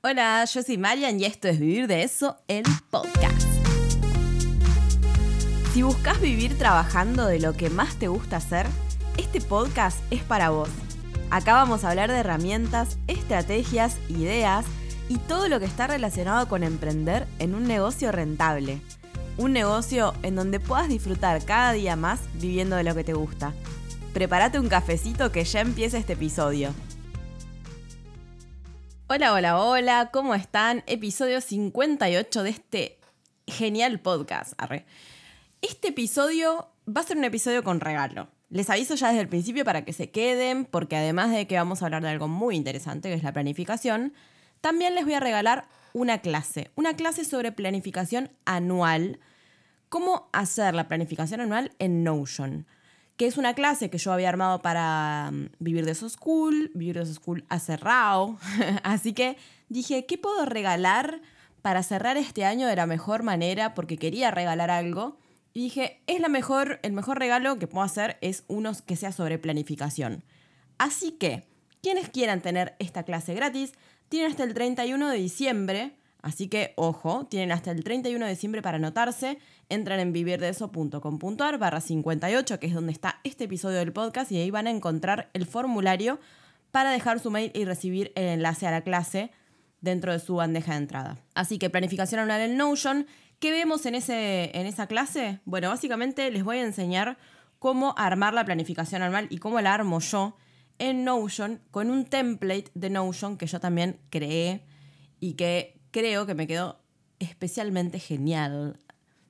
Hola, yo soy Marian y esto es Vivir de Eso, el podcast. Si buscas vivir trabajando de lo que más te gusta hacer, este podcast es para vos. Acá vamos a hablar de herramientas, estrategias, ideas y todo lo que está relacionado con emprender en un negocio rentable. Un negocio en donde puedas disfrutar cada día más viviendo de lo que te gusta. Prepárate un cafecito que ya empieza este episodio. Hola, hola, hola, ¿cómo están? Episodio 58 de este genial podcast. Este episodio va a ser un episodio con regalo. Les aviso ya desde el principio para que se queden, porque además de que vamos a hablar de algo muy interesante, que es la planificación, también les voy a regalar una clase, una clase sobre planificación anual, cómo hacer la planificación anual en Notion que es una clase que yo había armado para mm, Vivir de su School. Vivir de su School ha cerrado. Así que dije, ¿qué puedo regalar para cerrar este año de la mejor manera? Porque quería regalar algo. Y dije, es la mejor, el mejor regalo que puedo hacer es uno que sea sobre planificación. Así que, quienes quieran tener esta clase gratis, tienen hasta el 31 de diciembre Así que, ojo, tienen hasta el 31 de diciembre para anotarse. Entran en vivirdeeso.com.ar barra 58, que es donde está este episodio del podcast, y ahí van a encontrar el formulario para dejar su mail y recibir el enlace a la clase dentro de su bandeja de entrada. Así que planificación anual en Notion. ¿Qué vemos en, ese, en esa clase? Bueno, básicamente les voy a enseñar cómo armar la planificación anual y cómo la armo yo en Notion con un template de Notion que yo también creé y que creo que me quedó especialmente genial.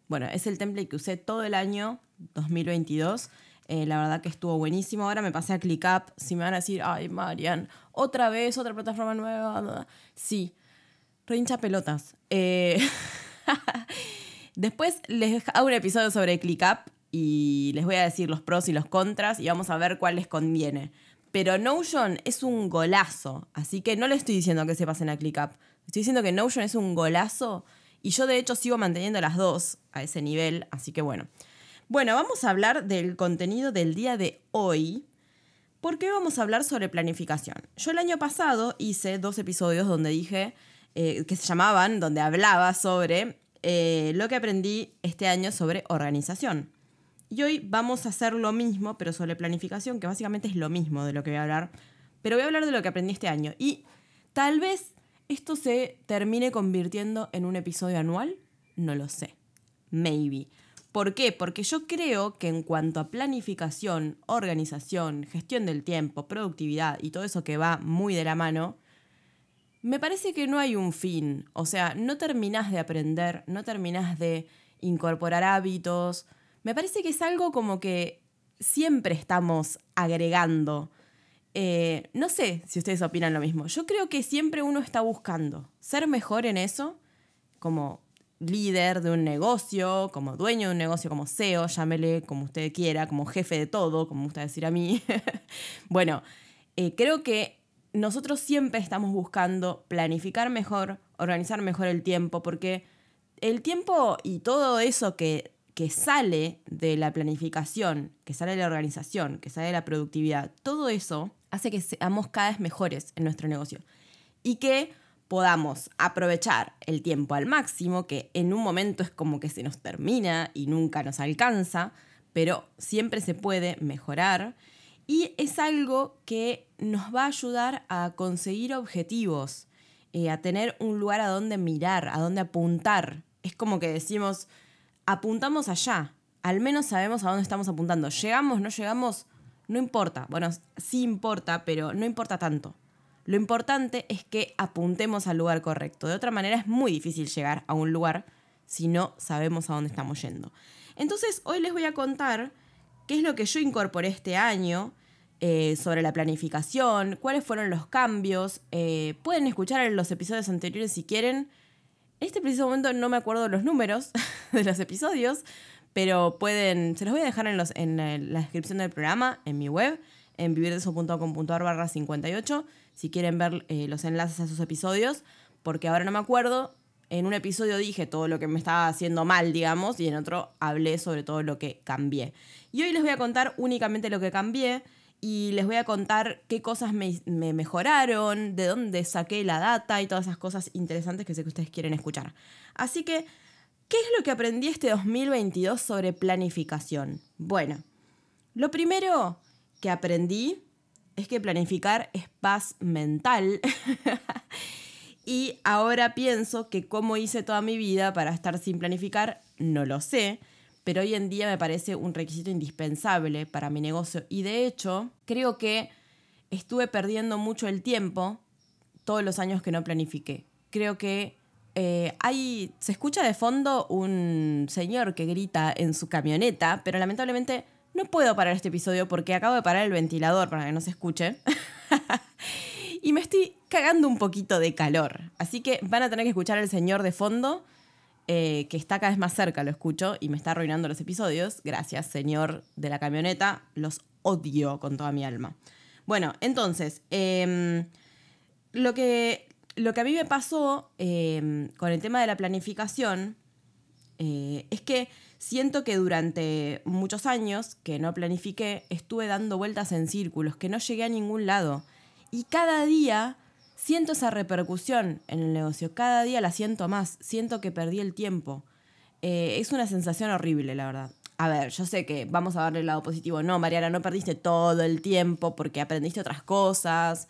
Bueno, es el template que usé todo el año 2022. Eh, la verdad que estuvo buenísimo. Ahora me pasé a ClickUp. Si me van a decir, ay, Marian, otra vez, otra plataforma nueva. Sí, rincha pelotas. Eh, después les hago un episodio sobre ClickUp y les voy a decir los pros y los contras y vamos a ver cuál les conviene. Pero Notion es un golazo, así que no le estoy diciendo que se pasen a ClickUp. Estoy diciendo que Notion es un golazo y yo de hecho sigo manteniendo las dos a ese nivel, así que bueno. Bueno, vamos a hablar del contenido del día de hoy. ¿Por qué vamos a hablar sobre planificación? Yo el año pasado hice dos episodios donde dije, eh, que se llamaban, donde hablaba sobre eh, lo que aprendí este año sobre organización. Y hoy vamos a hacer lo mismo, pero sobre planificación, que básicamente es lo mismo de lo que voy a hablar. Pero voy a hablar de lo que aprendí este año. Y tal vez ¿Esto se termine convirtiendo en un episodio anual? No lo sé. Maybe. ¿Por qué? Porque yo creo que en cuanto a planificación, organización, gestión del tiempo, productividad y todo eso que va muy de la mano, me parece que no hay un fin. O sea, no terminás de aprender, no terminás de incorporar hábitos. Me parece que es algo como que siempre estamos agregando eh, no sé si ustedes opinan lo mismo. Yo creo que siempre uno está buscando ser mejor en eso, como líder de un negocio, como dueño de un negocio, como CEO, llámele como usted quiera, como jefe de todo, como gusta decir a mí. bueno, eh, creo que nosotros siempre estamos buscando planificar mejor, organizar mejor el tiempo, porque el tiempo y todo eso que que sale de la planificación, que sale de la organización, que sale de la productividad, todo eso hace que seamos cada vez mejores en nuestro negocio y que podamos aprovechar el tiempo al máximo, que en un momento es como que se nos termina y nunca nos alcanza, pero siempre se puede mejorar y es algo que nos va a ayudar a conseguir objetivos, eh, a tener un lugar a donde mirar, a donde apuntar. Es como que decimos, apuntamos allá. Al menos sabemos a dónde estamos apuntando. Llegamos, no llegamos, no importa. Bueno, sí importa, pero no importa tanto. Lo importante es que apuntemos al lugar correcto. De otra manera es muy difícil llegar a un lugar si no sabemos a dónde estamos yendo. Entonces, hoy les voy a contar qué es lo que yo incorporé este año eh, sobre la planificación, cuáles fueron los cambios. Eh, pueden escuchar los episodios anteriores si quieren. En este preciso momento no me acuerdo los números de los episodios, pero pueden, se los voy a dejar en, los, en la descripción del programa, en mi web, en vivirdeso.com.ar barra 58, si quieren ver eh, los enlaces a esos episodios, porque ahora no me acuerdo. En un episodio dije todo lo que me estaba haciendo mal, digamos, y en otro hablé sobre todo lo que cambié. Y hoy les voy a contar únicamente lo que cambié y les voy a contar qué cosas me, mejoraron, de dónde saqué la data y todas esas cosas interesantes que sé que ustedes quieren escuchar. Así que, ¿qué es lo que aprendí este 2022 sobre planificación? Bueno, lo primero que aprendí es que planificar es paz mental. y ahora pienso que cómo hice toda mi vida para estar sin planificar, no lo sé pero hoy en día me parece un requisito indispensable para mi negocio y de hecho creo que estuve perdiendo mucho el tiempo todos los años que no planifiqué. Creo que eh, hay, se escucha de fondo un señor que grita en su camioneta, pero lamentablemente no puedo parar este episodio porque acabo de parar el ventilador para que no se escuche. y me estoy cagando un poquito de calor. Así que van a tener que escuchar al señor de fondo eh, que está cada vez más cerca, lo escucho, y me está arruinando los episodios. Gracias, señor de la camioneta. Los odio con toda mi alma. Bueno, entonces, em, lo, que, lo que a mí me pasó em, con el tema de la planificación eh, es que siento que durante muchos años que no planifiqué, estuve dando vueltas en círculos, que no llegué a ningún lado. Y cada día siento esa repercusión en el negocio. Cada día la siento más. Siento que perdí el tiempo. Eh, es una sensación horrible, la verdad. A ver, yo sé que vamos a darle el lado positivo. No, Mariana, no perdiste todo el tiempo porque aprendiste otras cosas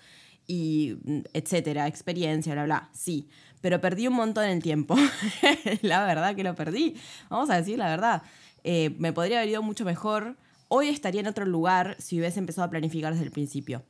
y mm, etcétera, experiencia, bla, bla. Sí, pero perdí un montón el tiempo. la verdad que lo perdí. Vamos a decir la verdad. Eh, me podría haber ido mucho mejor. Hoy estaría en otro lugar si hubiese empezado a planificar desde el principio.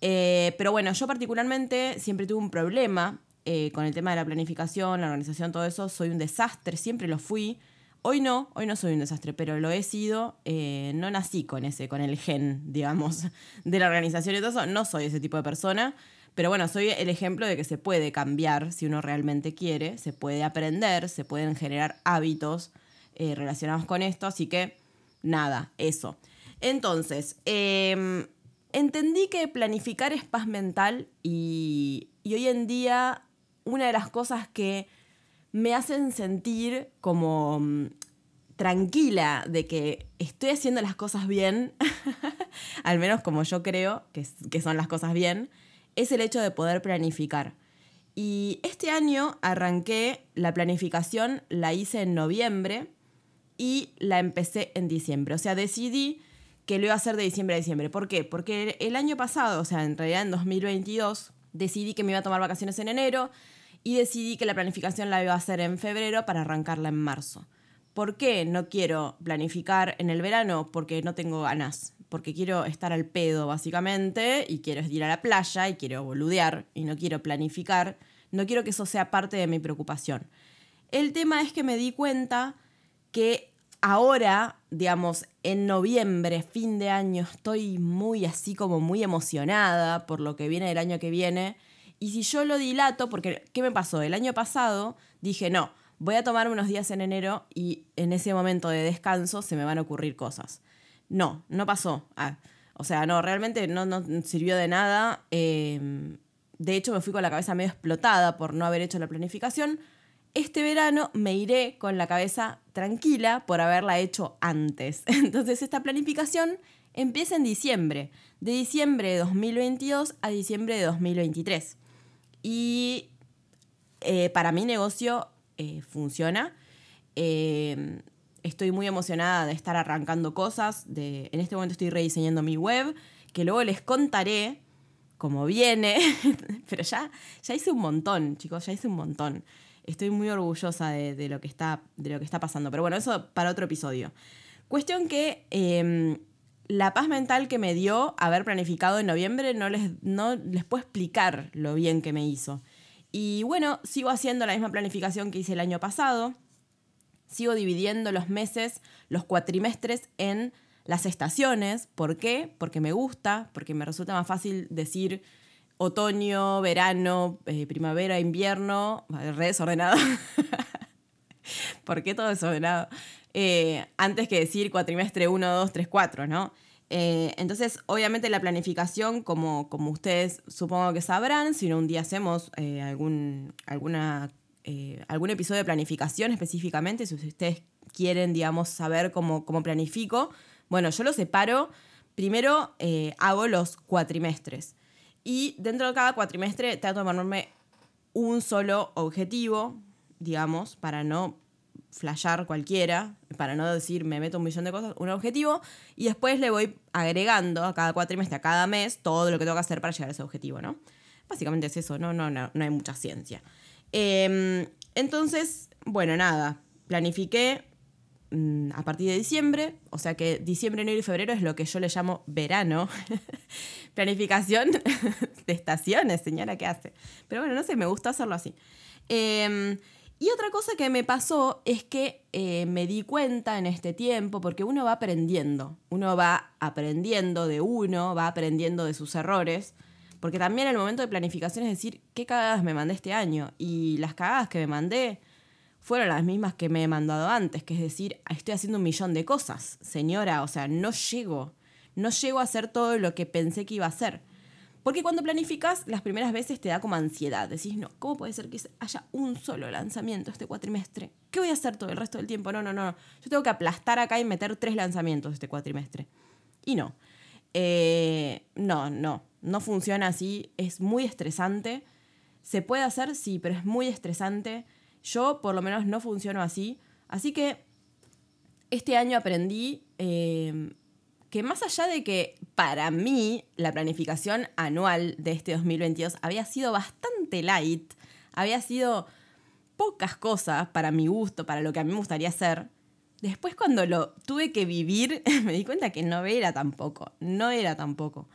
Eh, pero bueno, yo particularmente siempre tuve un problema eh, con el tema de la planificación, la organización, todo eso. Soy un desastre, siempre lo fui. Hoy no, hoy no soy un desastre, pero lo he sido. Eh, no nací con ese, con el gen, digamos, de la organización y todo eso. No soy ese tipo de persona. Pero bueno, soy el ejemplo de que se puede cambiar si uno realmente quiere, se puede aprender, se pueden generar hábitos relacionados con esto. Así que, nada, eso. Entonces, em, entendí que planificar es paz mental y, hoy en día una de las cosas que me hacen sentir como mm, tranquila de que estoy haciendo las cosas bien, al menos como yo creo que, que, son las cosas bien, es el hecho de poder planificar. Y este año arranqué la planificación, la hice en noviembre y la empecé en diciembre. O sea, decidí que lo iba a hacer de diciembre a diciembre. ¿Por qué? Porque el año pasado, o sea, en realidad en 2022, decidí que me iba a tomar vacaciones en enero y decidí que la planificación la iba a hacer en febrero para arrancarla en marzo. ¿Por qué no quiero planificar en el verano? Porque no tengo ganas. Porque quiero estar al pedo, básicamente, y quiero ir a la playa y quiero boludear y no quiero planificar. No quiero que eso sea parte de mi preocupación. El tema es que me di cuenta que ahora, digamos, en noviembre, fin de año, estoy muy así como muy emocionada por lo que viene del año que viene. Y si yo lo dilato, porque ¿qué me pasó? El año pasado dije, no, voy a tomar unos días en enero y en ese momento de descanso se me van a ocurrir cosas. No, no pasó. Ah, o sea, no, realmente no, no sirvió de nada. Em, de hecho, me fui con la cabeza medio explotada por no haber hecho la planificación este verano me iré con la cabeza tranquila por haberla hecho antes. Entonces esta planificación empieza en diciembre, de diciembre de 2022 a diciembre de 2023. Y eh, para mi negocio eh, funciona. Eh, estoy muy emocionada de estar arrancando cosas. De, en este momento estoy rediseñando mi web, que luego les contaré cómo viene. Pero ya, ya hice un montón, chicos, ya hice un montón estoy muy orgullosa de, lo que está, de lo que está pasando. Pero bueno, eso para otro episodio. Cuestión que em, la paz mental que me dio haber planificado en noviembre no les, no les puedo explicar lo bien que me hizo. Y bueno, sigo haciendo la misma planificación que hice el año pasado. Sigo dividiendo los meses, los cuatrimestres en las estaciones. ¿Por qué? Porque me gusta, porque me resulta más fácil decir otoño, verano, eh, primavera, invierno, re desordenado. ¿Por qué todo desordenado? Eh, antes que decir cuatrimestre 1, 2, 3, 4, ¿no? Eh, entonces, obviamente la planificación, como, como ustedes supongo que sabrán, si no un día hacemos algún, alguna, algún episodio de planificación específicamente, si ustedes quieren, digamos, saber cómo, cómo planifico, bueno, yo lo separo primero eh, hago los cuatrimestres. Y dentro de cada cuatrimestre trato de ponerme un solo objetivo, digamos, para no flashear cualquiera, para no decir me meto un millón de cosas, un objetivo, y después le voy agregando a cada cuatrimestre, a cada mes, todo lo que tengo que hacer para llegar a ese objetivo, ¿no? Básicamente es eso, no, no, no, no hay mucha ciencia. Em, entonces, bueno, nada, planifiqué mm, a partir de diciembre, o sea que diciembre, enero y febrero es lo que yo le llamo verano. Planificación de estaciones, señora, ¿qué hace? Pero bueno, no sé, me gusta hacerlo así. Em, y otra cosa que me pasó es que eh, me di cuenta en este tiempo, porque uno va aprendiendo, uno va aprendiendo de uno, va aprendiendo de sus errores, porque también el momento de planificación es decir, ¿qué cagadas me mandé este año? Y las cagadas que me mandé fueron las mismas que me he mandado antes, que es decir, estoy haciendo un millón de cosas, señora, o sea, no llego, no llego a hacer todo lo que pensé que iba a hacer. Porque cuando planificas, las primeras veces te da como ansiedad. Decís, no, ¿cómo puede ser que haya un solo lanzamiento este cuatrimestre? ¿Qué voy a hacer todo el resto del tiempo? No, no, no. Yo tengo que aplastar acá y meter tres lanzamientos este cuatrimestre. Y no. Eh, no, no. No funciona así. Es muy estresante. ¿Se puede hacer? Sí, pero es muy estresante. Yo, por lo menos, no funciono así. Así que este año aprendí eh, que más allá de que para mí la planificación anual de este 2022 había sido bastante light, había sido pocas cosas para mi gusto, para lo que a mí me gustaría hacer, después cuando lo tuve que vivir me di cuenta que no era tampoco, no era tampoco.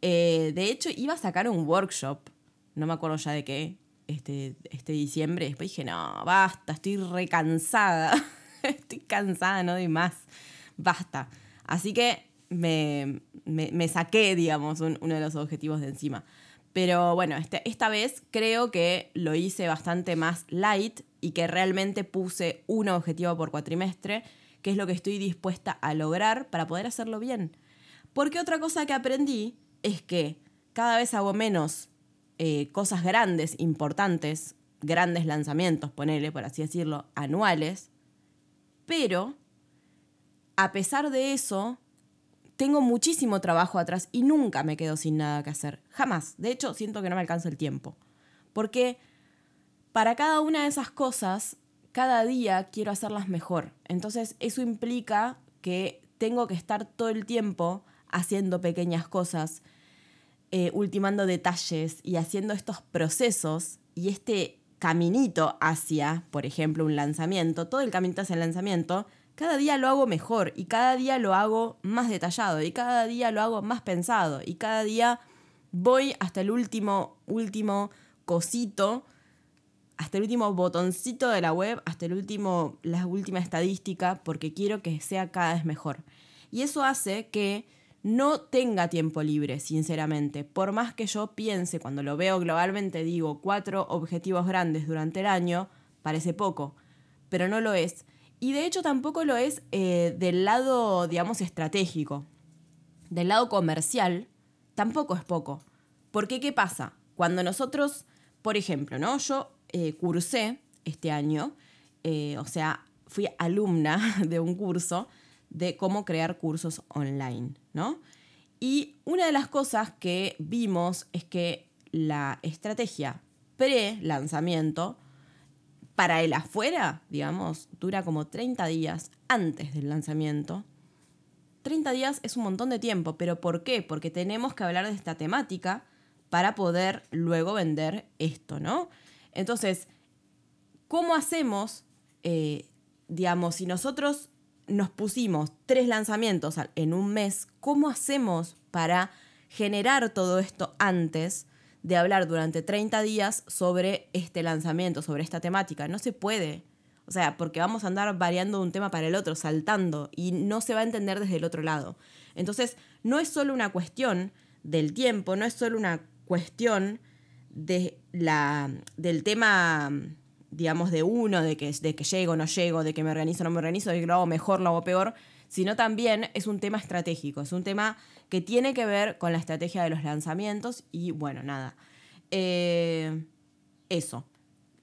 Eh, de hecho, iba a sacar un workshop, no me acuerdo ya de qué, este, este diciembre, después dije, no, basta, estoy recansada, estoy cansada, no doy más, basta. Así que me, me, saqué, digamos, uno de los objetivos de encima. Pero bueno, este, esta vez creo que lo hice bastante más light y que realmente puse un objetivo por cuatrimestre, que es lo que estoy dispuesta a lograr para poder hacerlo bien. Porque otra cosa que aprendí es que cada vez hago menos eh, cosas grandes, importantes, grandes lanzamientos, ponele, por así decirlo, anuales, pero a pesar de eso, tengo muchísimo trabajo atrás y nunca me quedo sin nada que hacer. Jamás. De hecho, siento que no me alcanza el tiempo. Porque para cada una de esas cosas, cada día quiero hacerlas mejor. Entonces, eso implica que tengo que estar todo el tiempo haciendo pequeñas cosas, eh, ultimando detalles y haciendo estos procesos y este caminito hacia, por ejemplo, un lanzamiento, todo el caminito hacia el lanzamiento, cada día lo hago mejor y cada día lo hago más detallado y cada día lo hago más pensado y cada día voy hasta el último, último cosito, hasta el último botoncito de la web, hasta el último, la última estadística, porque quiero que sea cada vez mejor. Y eso hace que no tenga tiempo libre, sinceramente. Por más que yo piense, cuando lo veo globalmente, digo, cuatro objetivos grandes durante el año, parece poco, pero no lo es. Y de hecho tampoco lo es eh, del lado, digamos, estratégico. Del lado comercial, tampoco es poco. Porque, ¿qué pasa? Cuando nosotros, por ejemplo, ¿no? Yo eh, cursé este año, eh, o sea, fui alumna de un curso de cómo crear cursos online, ¿no? Y una de las cosas que vimos es que la estrategia pre-lanzamiento para el afuera, digamos, dura como 30 días antes del lanzamiento. 30 días es un montón de tiempo, pero ¿por qué? Porque tenemos que hablar de esta temática para poder luego vender esto, ¿no? Entonces, ¿cómo hacemos, eh, digamos, si nosotros nos pusimos tres lanzamientos en un mes, ¿cómo hacemos para generar todo esto antes de hablar durante 30 días sobre este lanzamiento, sobre esta temática. No se puede. O sea, porque vamos a andar variando de un tema para el otro, saltando, y no se va a entender desde el otro lado. Entonces, no es solo una cuestión del tiempo, no es solo una cuestión de la, del tema, digamos, de uno, de que, de que llego, no llego, de que me organizo, no me organizo, de que lo hago mejor, lo hago peor, sino también es un tema estratégico, es un tema que tiene que ver con la estrategia de los lanzamientos y bueno, nada. Eh, eso.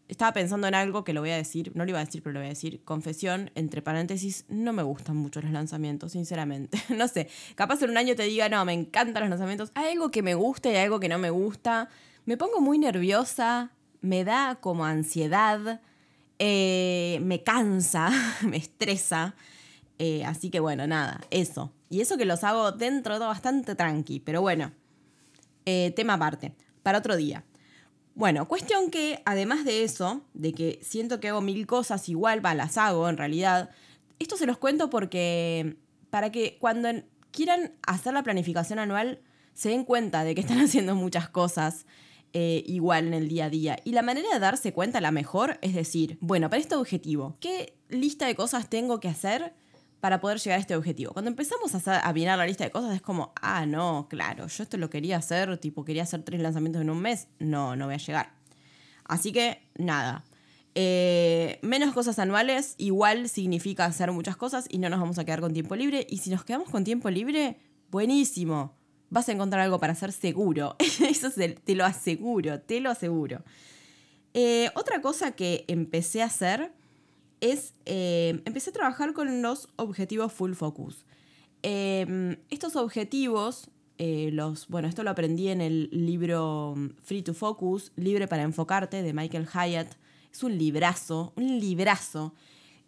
estaba pensando en algo que lo voy a decir, no lo iba a decir, pero lo voy a decir. Confesión, entre paréntesis, no me gustan mucho los lanzamientos, sinceramente. no sé, capaz en un año te diga, no, me encantan los lanzamientos. Hay algo que me gusta y algo que no me gusta. Me pongo muy nerviosa, me da como ansiedad, eh, me cansa, me estresa. Eh, así que bueno, nada, eso. Y eso que los hago dentro de bastante tranqui, pero bueno, eh, tema aparte, para otro día. Bueno, cuestión que además de eso, de que siento que hago mil cosas igual, va, las hago en realidad, esto se los cuento porque para que cuando quieran hacer la planificación anual se den cuenta de que están haciendo muchas cosas eh, igual en el día a día. Y la manera de darse cuenta, la mejor, es decir, bueno, para este objetivo, ¿qué lista de cosas tengo que hacer? Para poder llegar a este objetivo. Cuando empezamos a, a la lista de cosas es como, ah, no, claro, yo esto lo quería hacer, tipo, quería hacer tres lanzamientos en un mes, no, no voy a llegar. Así que, nada. Eh, menos cosas anuales igual significa hacer muchas cosas y no nos vamos a quedar con tiempo libre. Y si nos quedamos con tiempo libre, buenísimo. Vas a encontrar algo para hacer seguro. Eso te lo aseguro, te lo aseguro. Eh, otra cosa que empecé a hacer es, eh, empecé a trabajar con los objetivos full focus. Em, estos objetivos, eh, los, bueno, esto lo aprendí en el libro mm, Free to Focus, Libre para Enfocarte, de Michael Hyatt. Es un librazo, un librazo.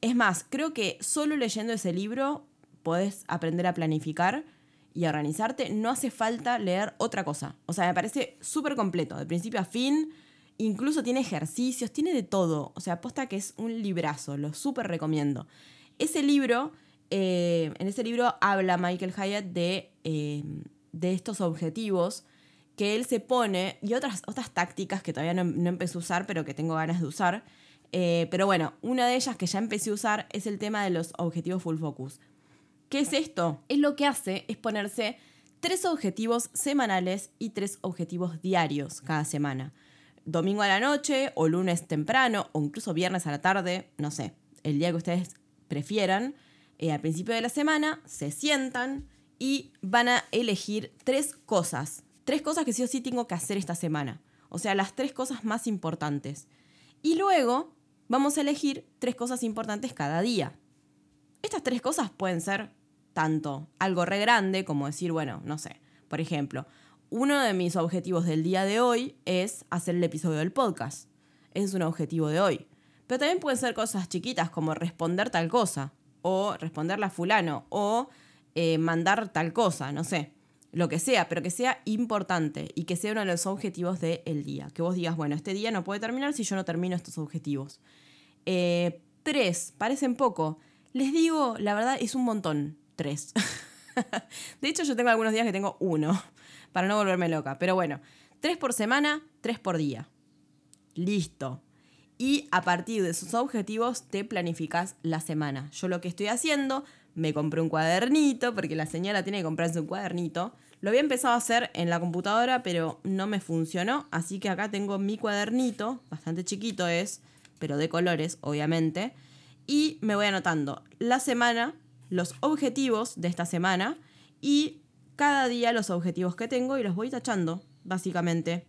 Es más, creo que solo leyendo ese libro podés aprender a planificar y a organizarte. No hace falta leer otra cosa. O sea, me parece súper completo, de principio a fin Incluso tiene ejercicios, tiene de todo. O sea, aposta que es un librazo, lo súper recomiendo. Ese libro, eh, en ese libro habla Michael Hyatt de, eh, de estos objetivos que él se pone y otras, otras tácticas que todavía no, empecé a usar, pero que tengo ganas de usar. Eh, pero bueno, una de ellas que ya empecé a usar es el tema de los objetivos full focus. ¿Qué es esto? Es lo que hace es ponerse tres objetivos semanales y tres objetivos diarios cada semana domingo a la noche o lunes temprano o incluso viernes a la tarde, no sé, el día que ustedes prefieran, eh, al principio de la semana se sientan y van a elegir tres cosas, tres cosas que sí o sí tengo que hacer esta semana, o sea, las tres cosas más importantes. Y luego vamos a elegir tres cosas importantes cada día. Estas tres cosas pueden ser tanto algo re grande como decir, bueno, no sé, por ejemplo, uno de mis objetivos del día de hoy es hacer el episodio del podcast. Es un objetivo de hoy. Pero también pueden ser cosas chiquitas como responder tal cosa, o responderle a fulano, o eh, mandar tal cosa, no sé. Lo que sea, pero que sea importante y que sea uno de los objetivos del día. Que vos digas, bueno, este día no puede terminar si yo no termino estos objetivos. Eh, tres, parecen poco. Les digo, la verdad es un montón, tres. de hecho, yo tengo algunos días que tengo uno para no volverme loca. Pero bueno, tres por semana, tres por día. Listo. Y a partir de esos objetivos te planificas la semana. Yo lo que estoy haciendo, me compré un cuadernito, porque la señora tiene que comprarse un cuadernito. Lo había empezado a hacer en la computadora, pero no me funcionó. Así que acá tengo mi cuadernito, bastante chiquito es, pero de colores, obviamente. Y me voy anotando la semana, los objetivos de esta semana y cada día los objetivos que tengo y los voy tachando, básicamente.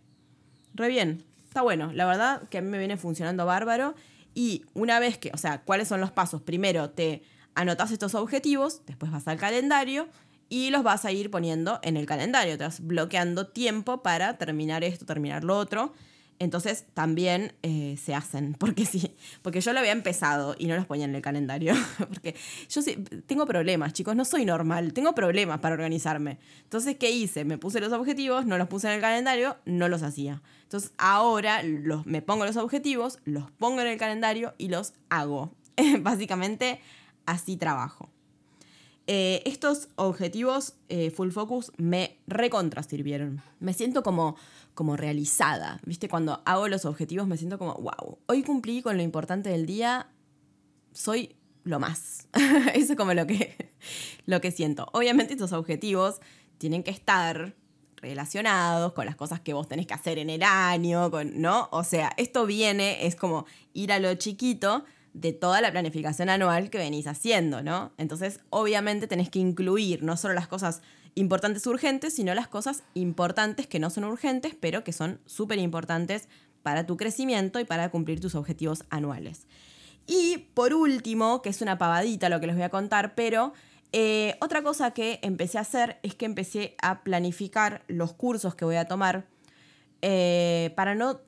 Re bien, está bueno, la verdad que a mí me viene funcionando bárbaro. Y una vez que, o sea, ¿cuáles son los pasos? Primero te anotas estos objetivos, después vas al calendario y los vas a ir poniendo en el calendario. Te vas bloqueando tiempo para terminar esto, terminar lo otro entonces también eh, se hacen, porque sí, porque yo lo había empezado y no los ponía en el calendario, porque yo tengo problemas, chicos, no soy normal, tengo problemas para organizarme. Entonces, ¿qué hice? Me puse los objetivos, no los puse en el calendario, no los hacía. Entonces, ahora me pongo los objetivos, los pongo en el calendario y los hago. Básicamente, así trabajo. Eh, estos objetivos eh, full focus me recontra sirvieron. Me siento como, como realizada. ¿Viste? Cuando hago los objetivos me siento como, wow, hoy cumplí con lo importante del día, soy lo más. Eso es como lo que, lo que siento. Obviamente estos objetivos tienen que estar relacionados con las cosas que vos tenés que hacer en el año, con, ¿no? O sea, esto viene, es como ir a lo chiquito de toda la planificación anual que venís haciendo, ¿no? Entonces, obviamente tenés que incluir no solo las cosas importantes urgentes, sino las cosas importantes que no son urgentes, pero que son súper importantes para tu crecimiento y para cumplir tus objetivos anuales. Y por último, que es una pavadita lo que les voy a contar, pero eh, otra cosa que empecé a hacer es que empecé a planificar los cursos que voy a tomar eh, para no,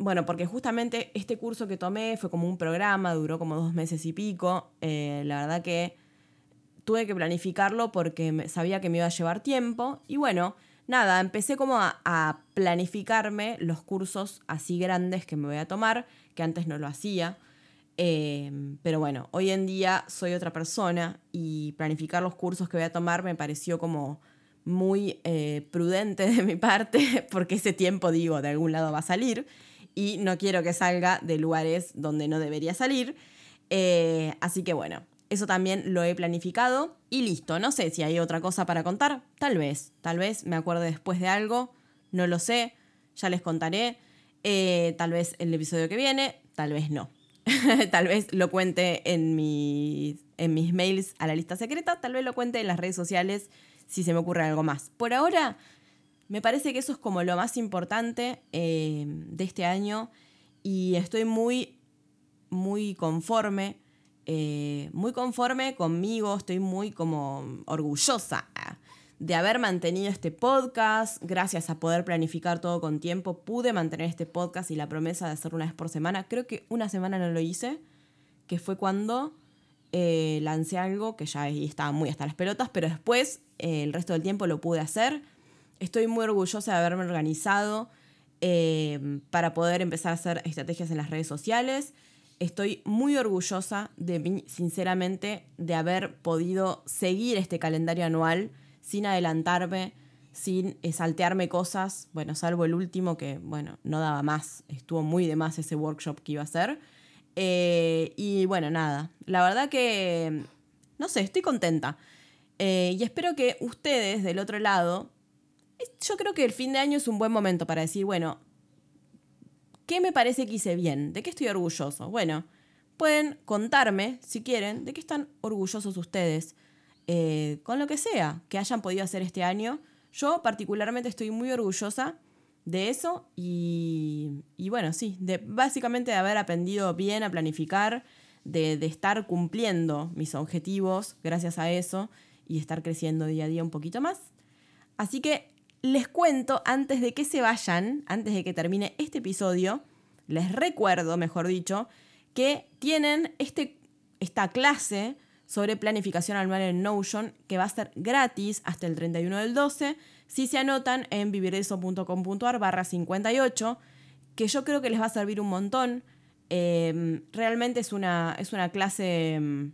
bueno, porque justamente este curso que tomé fue como un programa, duró como dos meses y pico, eh, la verdad que tuve que planificarlo porque sabía que me iba a llevar tiempo. Y bueno, nada, empecé como a, planificarme los cursos así grandes que me voy a tomar, que antes no lo hacía. Em, pero bueno, hoy en día soy otra persona y planificar los cursos que voy a tomar me pareció como muy eh, prudente de mi parte, porque ese tiempo, digo, de algún lado va a salir y no quiero que salga de lugares donde no debería salir. Eh, así que bueno, eso también lo he planificado y listo. No sé si hay otra cosa para contar. Tal vez, tal vez me acuerde después de algo. No lo sé. Ya les contaré. Eh, tal vez el episodio que viene, tal vez no. tal vez lo cuente en mis, en mis mails a la lista secreta, tal vez lo cuente en las redes sociales si se me ocurre algo más. Por ahora, me parece que eso es como lo más importante eh, de este año y estoy muy, muy conforme eh, muy conforme conmigo, estoy muy como orgullosa de haber mantenido este podcast, gracias a poder planificar todo con tiempo, pude mantener este podcast y la promesa de hacerlo una vez por semana. Creo que una semana no lo hice, que fue cuando eh, lancé algo que ya estaba muy hasta las pelotas, pero después el resto del tiempo lo pude hacer. Estoy muy orgullosa de haberme organizado para poder empezar a hacer estrategias en las redes sociales estoy muy orgullosa de mí, sinceramente, de haber podido seguir este calendario anual sin adelantarme, sin eh, saltearme cosas, bueno, salvo el último que, bueno, no daba más, estuvo muy de más ese workshop que iba a hacer. Eh, y bueno, nada, la verdad que, no sé, estoy contenta. Eh, y espero que ustedes del otro lado, yo creo que el fin de año es un buen momento para decir, bueno, ¿Qué me parece que hice bien? ¿De qué estoy orgulloso? Bueno, pueden contarme, si quieren, de qué están orgullosos ustedes, eh, con lo que sea que hayan podido hacer este año. Yo particularmente estoy muy orgullosa de eso y, bueno, sí, de, básicamente de haber aprendido bien a planificar, de, de estar cumpliendo mis objetivos gracias a eso y estar creciendo día a día un poquito más. Así que les cuento antes de que se vayan, antes de que termine este episodio, les recuerdo, mejor dicho, que tienen este, esta clase sobre planificación anual en Notion que va a ser gratis hasta el 31 del 12 si se anotan en vivireso.com.ar barra 58, que yo creo que les va a servir un montón. Em, realmente es una, es una clase em,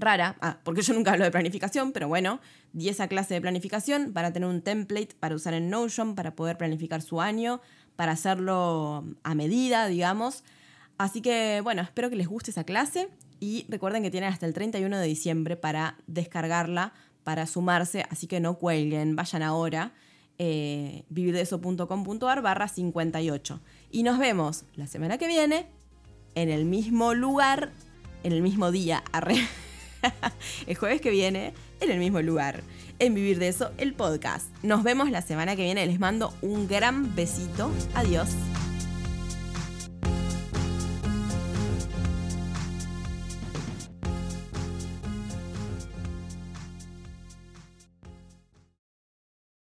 rara, ah, porque yo nunca hablo de planificación, pero bueno, di esa clase de planificación para tener un template para usar en Notion, para poder planificar su año, para hacerlo a medida, digamos. Así que bueno, espero que les guste esa clase y recuerden que tienen hasta el 31 de diciembre para descargarla, para sumarse, así que no cuelguen, vayan ahora. Eh, vivirdeso.com.ar barra 58. Y nos vemos la semana que viene en el mismo lugar, en el mismo día. el jueves que viene, en el mismo lugar, en Vivir de Eso, el podcast. Nos vemos la semana que viene. Les mando un gran besito. Adiós.